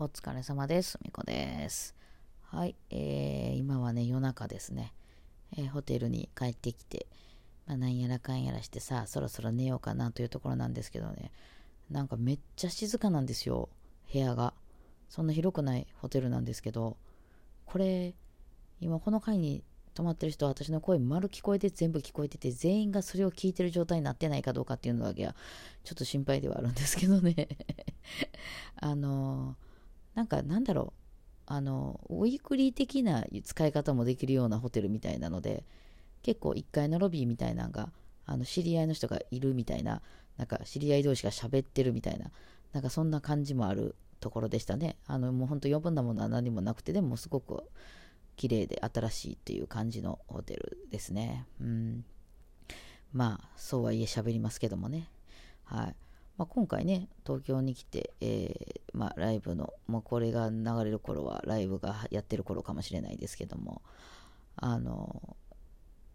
お疲れ様です。みこです。はい、えー、今はね、夜中ですね。えー、ホテルに帰ってきて、まあ、なんやらかんやらしてさ、そろそろ寝ようかなというところなんですけどね、なんかめっちゃ静かなんですよ、部屋が。そんな広くないホテルなんですけど、これ、今この階に泊まってる人は私の声丸聞こえて全部聞こえてて全員がそれを聞いてる状態になってないかどうかっていうのだけはちょっと心配ではあるんですけどね あのなんかなんだろう。あのウィークリー的な使い方もできるようなホテルみたいなので結構1階のロビーみたいなのがあの知り合いの人がいるみたいななんか知り合い同士が喋ってるみたいななんかそんな感じもあるところでしたね。あのもうほんと余分なものは何もなくてでもすごく綺麗で新しいっていう感じのホテルですね。うん。まあそうはいえ喋りますけどもね。はい。まあ、今回ね、東京に来て、えー、まあ、ライブの、もうこれが流れる頃はライブがやってる頃かもしれないですけども、あの、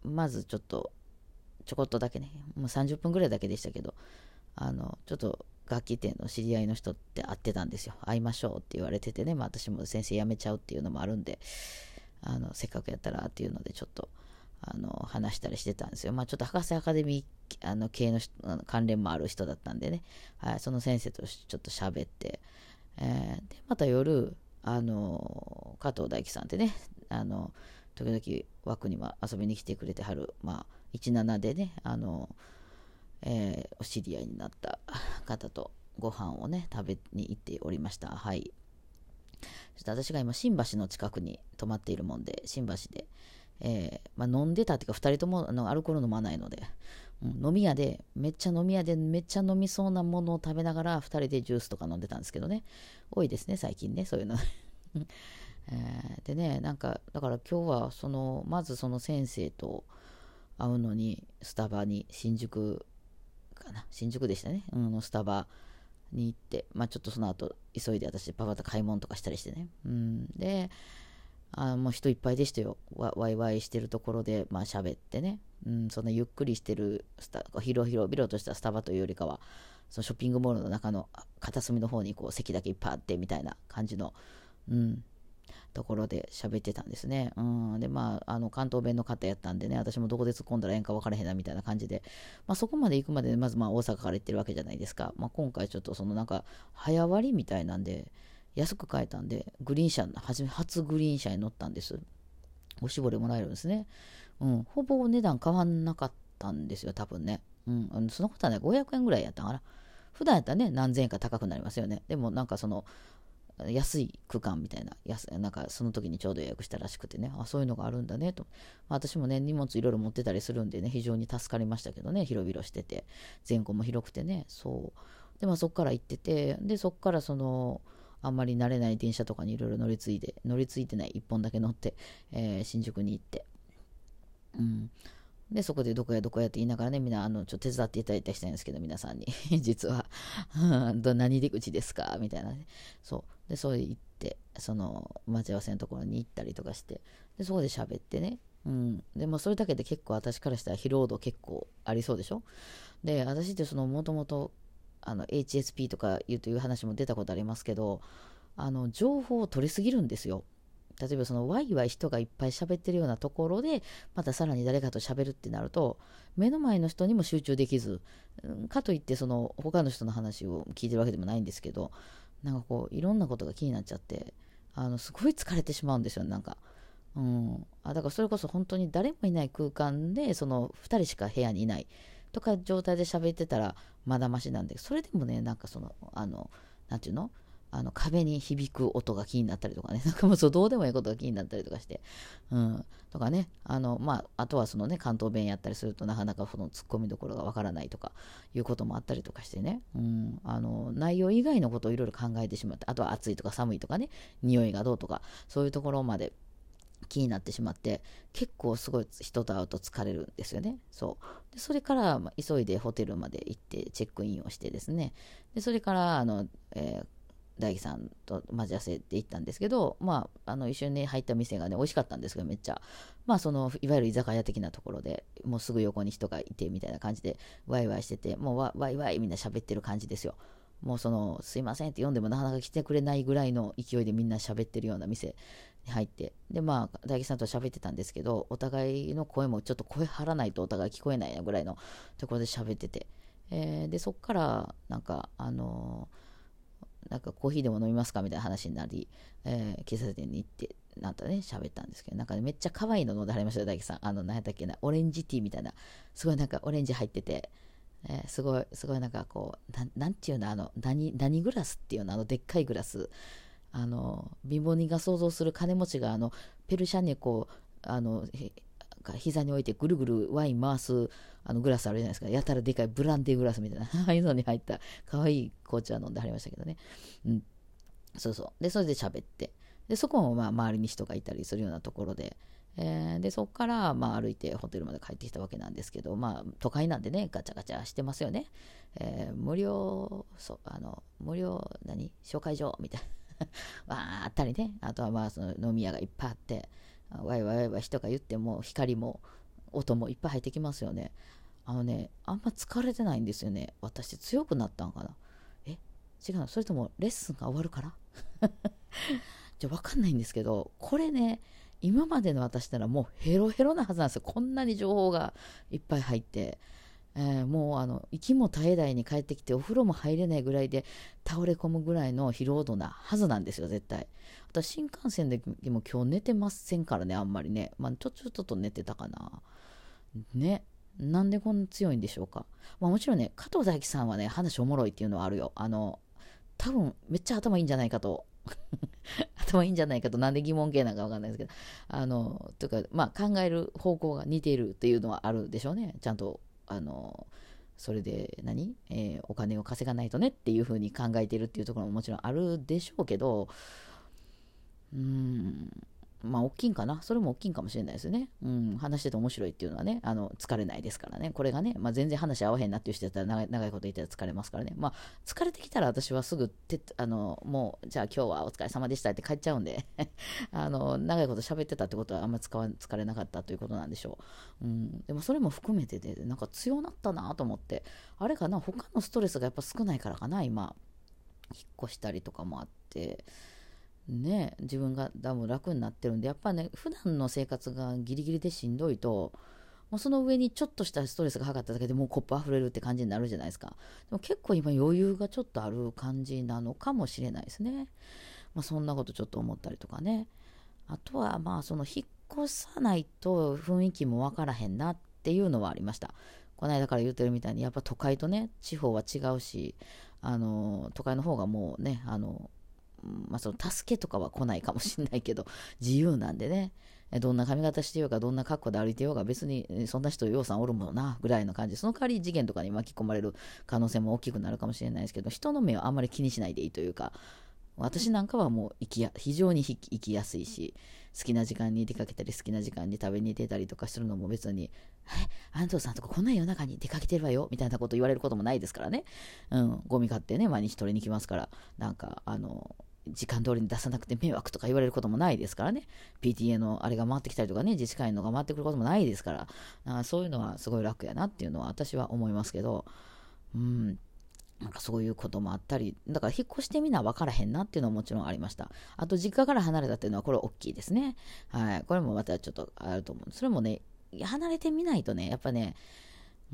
まずちょっと、ちょこっとだけね、もう30分ぐらいだけでしたけど、あの、ちょっと楽器店の知り合いの人って会ってたんですよ。会いましょうって言われててね、まあ私も先生辞めちゃうっていうのもあるんで、あの、せっかくやったらっていうのでちょっと、あの話したりしてたんですよ。まあ、ちょっと博士アカデミーあの系の関連もある人だったんでね、はい、その先生とちょっと喋って、えー、でまた夜あの加藤大樹さんってねあの時々枠にも遊びに来てくれてはる、まあ、17でねあの、えー、お知り合いになった方とご飯をね食べに行っておりました。はいそして私が今新橋の近くに泊まっているもんで新橋でえー、まあ、飲んでたっていうか2人ともあのアルコール飲まないので、うん、飲み屋でめっちゃ飲み屋でめっちゃ飲みそうなものを食べながら2人でジュースとか飲んでたんですけどね。多いですね最近ねそういうの、えー、でねなんかだから今日はそのまずその先生と会うのにスタバに新宿かな。新宿でしたね、うん、スタバに行って、まあ、ちょっとその後急いで私パパと買い物とかしたりしてね、うん、であもう人いっぱいでしたよ。わわいわいしてるところでまあ喋ってね、うん、そんなゆっくりしてるスタ広々広々としたスタバというよりかはそのショッピングモールの中の片隅の方にこう席だけいっぱいあってみたいな感じの、うん、ところで喋ってたんですね。うん、でまああの関東弁の方やったんでね私もどこで突っ込んだらええんか分からへんなみたいな感じで、まあ、そこまで行くまでまずまあ大阪から行ってるわけじゃないですか、まあ、今回ちょっとそのなんか早割りみたいなんで安く買えたんで、グリーン車、初初グリーン車に乗ったんです。おしぼりもらえるんですね。うん、ほぼ値段変わんなかったんですよ、多分ね。うん、そのことはね、500円ぐらいやったかな。普段やったらね、何千円か高くなりますよね。でもなんかその、安い区間みたいな、安なんかその時にちょうど予約したらしくてね、あ、そういうのがあるんだねと。まあ、私もね、荷物いろいろ持ってたりするんでね、非常に助かりましたけどね、広々してて、前後も広くてね、そう。で、まあそこから行ってて、で、そこからその、あんまり慣れない電車とかにいろいろ乗り継いで、乗り継いでない1本だけ乗って、えー、新宿に行って、うん。で、そこでどこやどこやって言いながらね、みんな、あの、ちょっと手伝っていただいたりしたんですけど、皆さんに。実は 何出口ですか？みたいなね。そう。で、そう行って、その、待ち合わせのところに行ったりとかして、で、そこで喋ってね。うん。でも、それだけで結構私からしたら疲労度結構ありそうでしょ？で、私ってその、もともとあの HSP とかいうという話も出たことありますけどあの情報を取りすぎるんですよ。例えばそのワイワイ人がいっぱい喋ってるようなところでまたさらに誰かと喋るってなると目の前の人にも集中できずかといってその他の人の話を聞いてるわけでもないんですけどなんかこういろんなことが気になっちゃってあのすごい疲れてしまうんですよなんか。うん、あだからそれこそ本当に誰もいない空間でその2人しか部屋にいないとか状態で喋ってたらまだましなんで、それでもね、なんかその、あの、なんていうの？あの壁に響く音が気になったりとかね、なんかもうそうどうでもいいことが気になったりとかして、うん、とかね、あの、まあ、あとはそのね、関東弁やったりするとなかなかその突っ込みどころがわからないとかいうこともあったりとかしてね、うん、あの、内容以外のことをいろいろ考えてしまって、あとは暑いとか寒いとかね、匂いがどうとか、そういうところまで気になってしまって結構すごい人と会うと疲れるんですよね。そう。でそれから、ま急いでホテルまで行ってチェックインをしてですね。でそれからあの、えー、大樹さんと待ち合わせて行ったんですけど、まあ、あの一緒に、入った店がね美味しかったんですけどめっちゃ、まあ、そのいわゆる居酒屋的なところでもうすぐ横に人がいてみたいな感じでワイワイしててもうワイワイみんな喋ってる感じですよ。もうその、すいませんって読んでもなかなか来てくれないぐらいの勢いでみんな喋ってるような店に入って、で、まあ、大吉さんと喋ってたんですけど、お互いの声もちょっと声張らないとお互い聞こえないぐらいのところで喋ってて、えー、で、そっから、なんか、あのー、なんかコーヒーでも飲みますかみたいな話になり、えー、喫茶店に行って、なんとね、喋ったんですけど、なんか、ね、めっちゃ可愛いの飲んではりましたよ、大吉さん。あの、何やったっけな、オレンジティーみたいな、すごいなんかオレンジ入ってて、えー、すごい、すごいなんかこう、ななんていうの、あの、何、何グラスっていうの、あの、でっかいグラス。あの、貧乏人が想像する金持ちが、あの、ペルシャンにこう、あの、膝に置いてぐるぐるワイン回すあのグラスあるじゃないですか。やたらでかいブランデーグラスみたいな、ああいうのに入った可愛い紅茶飲んではりましたけどね。うん。そうそう。で、それで喋って。で、そこもまあ周りに人がいたりするようなところで、えー、でそこからまあ歩いてホテルまで帰ってきたわけなんですけど、まあ、都会なんでねガチャガチャしてますよね、えー、無料そあの無料何？紹介所？みたいな。わーあったりね。あとはまあその飲み屋がいっぱいあってわいわいわい人が言っても光も音もいっぱい入ってきますよね。あのねあんま疲れてないんですよね。私強くなったんかな。え？違うそれともレッスンが終わるから？じゃ分かんないんですけどこれね今までの私ならもうヘロヘロなはずなんですよ。こんなに情報がいっぱい入って、えー、もうあの息も絶え絶えに帰ってきてお風呂も入れないぐらいで倒れ込むぐらいの疲労度なはずなんですよ、絶対。私新幹線でも今日寝てませんからね、あんまりね。まあ、ちょちょっと寝てたかな。ね。なんでこんな強いんでしょうか。まあ、もちろんね、加藤大樹さんはね、話おもろいっていうのはあるよ。あの、多分めっちゃ頭いいんじゃないかと 頭いいんじゃないかと、なんで疑問形なのかわかんないですけど、あの、というか、まあ考える方向が似ているというのはあるでしょうね。ちゃんと、あの、それで何、えー、お金を稼がないとねっていうふうに考えてるっていうところももちろんあるでしょうけど、うーん、まあ、大きいんかな？それも大きいんかもしれないですね。うん、話してて面白いっていうのはね、あの、疲れないですからね。これがね、まあ、全然話合わへんなっていう人だったら長い長いこと言ったら疲れますからね。まあ、疲れてきたら私はすぐて、あの、もう、じゃあ今日はお疲れ様でしたって帰っちゃうんで あの、長いこと喋ってたってことはあんまり疲れなかったということなんでしょう。うん、でもそれも含めてで、なんか強なったなと思って、あれかな、他のストレスがやっぱ少ないからかな、今。引っ越したりとかもあって、ね、自分が多分楽になってるんで、やっぱね、普段の生活がギリギリでしんどいと、もうその上にちょっとしたストレスがかかっただけでもうコップ溢れるって感じになるじゃないですか。でも結構今余裕がちょっとある感じなのかもしれないですね。まあ、そんなことちょっと思ったりとかね。あとはまあその引っ越さないと雰囲気もわからへんなっていうのはありました。この間から言ってるみたいにやっぱ都会とね地方は違うしあの都会の方がもうねあのまあ、その助けとかは来ないかもしれないけど、自由なんでね、どんな髪型してようが、どんな格好で歩いてようが、別にそんな人、ようさんおるもんな、ぐらいの感じ、その代わり事件とかに巻き込まれる可能性も大きくなるかもしれないですけど、人の目はあんまり気にしないでいいというか、私なんかはもう行きや、非常に行きやすいし、好きな時間に出かけたり、好きな時間に食べに出たりとかするのも別に、え、安藤さんとかこんな夜中に出かけてるわよみたいなこと言われることもないですからね。うん、ゴミ買ってね、毎日取りに来ますから、なんか、あの、時間通りに出さなくて迷惑とか言われることもないですからね。PTA のあれが回ってきたりとかね、自治会のが回ってくることもないですから、あそういうのはすごい楽やなっていうのは私は思いますけど、うん。なんかそういうこともあったり、だから引っ越してみな分からへんなっていうのはもちろんありました。あと実家から離れたっていうのはこれ大きいですね。はい。これもまたちょっとあると思う。それもね、離れてみないとね、やっぱね、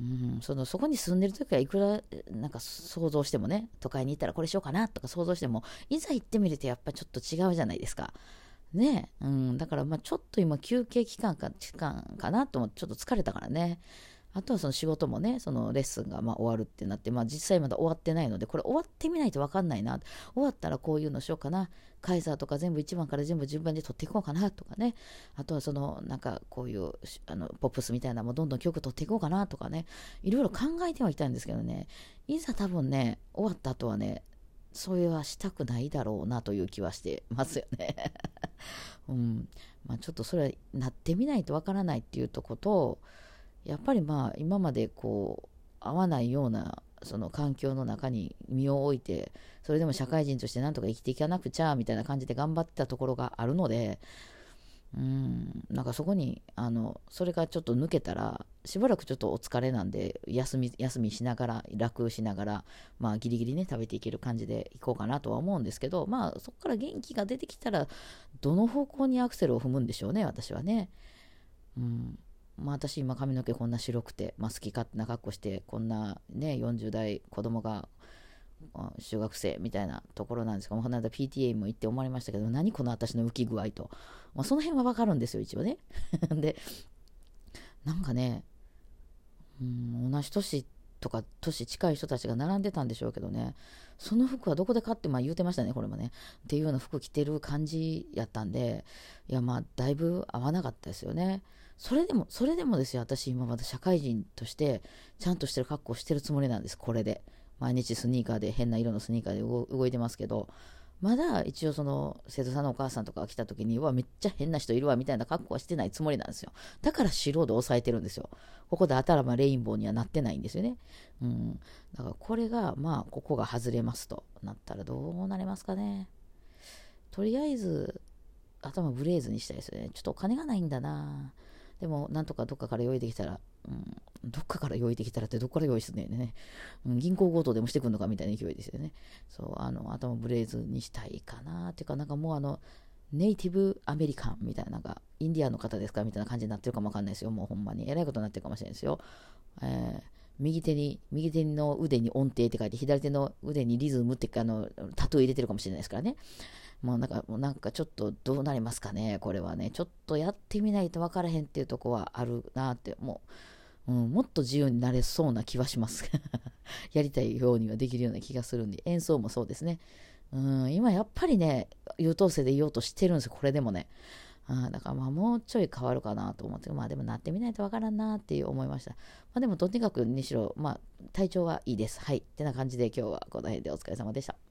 うん、そのそこに住んでる時はいくらなんか想像してもね都会に行ったらこれしようかなとか想像してもいざ行ってみるとやっぱちょっと違うじゃないですか。ねうん、だからまあちょっと今休憩期間か期間かなと思ってちょっと疲れたからね。あとはその仕事もね、そのレッスンがま終わるってなって、まあ実際まだ終わってないので、これ終わってみないと分かんないな。終わったらこういうのしようかな。カイザーとか全部1番から全部順番で取っていこうかなとかね。あとはそのなんかこういうあのポップスみたいなのもどんどん曲取っていこうかなとかね。いろいろ考えてはいたんですけどね。いざ多分ね、終わった後はね、それはしたくないだろうなという気はしてますよね。うん。まあちょっとそれはなってみないとわからないっていうとことやっぱりまあ今までこう合わないようなその環境の中に身を置いてそれでも社会人としてなんとか生きていかなくちゃみたいな感じで頑張ってたところがあるのでうんなんかそこにあのそれがちょっと抜けたらしばらくちょっとお疲れなんで、休み、休みしながら、楽しながら、まあ、ギリギリね、食べていける感じでいこうかなとは思うんですけど、まあ、そこから元気が出てきたら、どの方向にアクセルを踏むんでしょうね、私はね。うん。まあ、私今髪の毛こんな白くて、まあ、好き勝手な格好して、こんなね、40代子供が、中学生みたいなところなんですが、この間 PTA も行って思われましたけど、何この私の浮き具合と。まあ、その辺はわかるんですよ、一応ね。で、なんかね、うん、同じ年とか年近い人たちが並んでたんでしょうけどね、その服はどこで買って、まあ言うてましたね、これもね。っていうような服着てる感じやったんで、いやまあだいぶ合わなかったですよね。それでも、それでもですよ、私今まだ社会人として、ちゃんとしてる格好してるつもりなんです、これで。毎日スニーカーで、変な色のスニーカーで動いてますけど、まだ一応その生徒さんのお母さんとかが来た時にはめっちゃ変な人いるわみたいな格好はしてないつもりなんですよ。だから白で抑えてるんですよ。ここで頭レインボーにはなってないんですよね。うん。だからこれがまあここが外れますとなったらどうなりますかね。とりあえず頭ブレーズにしたいですよね。ちょっとお金がないんだな。でもなんとかどっかから用意できたら、うん、どっかから用意できたらってどっから用意すんねんね、うん、銀行強盗でもしてくんのかみたいな勢いですよね。そう、あの、頭ブレーズにしたいかなっていうか、なんかもうあの、ネイティブアメリカンみたいな、なんか、インディアンの方ですかみたいな感じになってるかもわかんないですよ。もうほんまに。えらいことになってるかもしれないですよ。えー、右手に、右手の腕に音程って書いて、左手の腕にリズムってあの、タトゥー入れてるかもしれないですからね。もうなんか、もうなんかちょっとどうなりますかね、これはね。ちょっとやってみないと分からへんっていうとこはあるなって、もう、うん、もっと自由になれそうな気はします。やりたいようにはできるような気がするんで、演奏もそうですね。うん、今やっぱりね、優等生でいようとしてるんですよ、これでもね。あだからまあもうちょい変わるかなと思って、まあでもなってみないとわからんなっていう思いました。まあでもとにかくにしろ、まあ体調はいいです。はい。ってな感じで今日はこの辺でお疲れ様でした。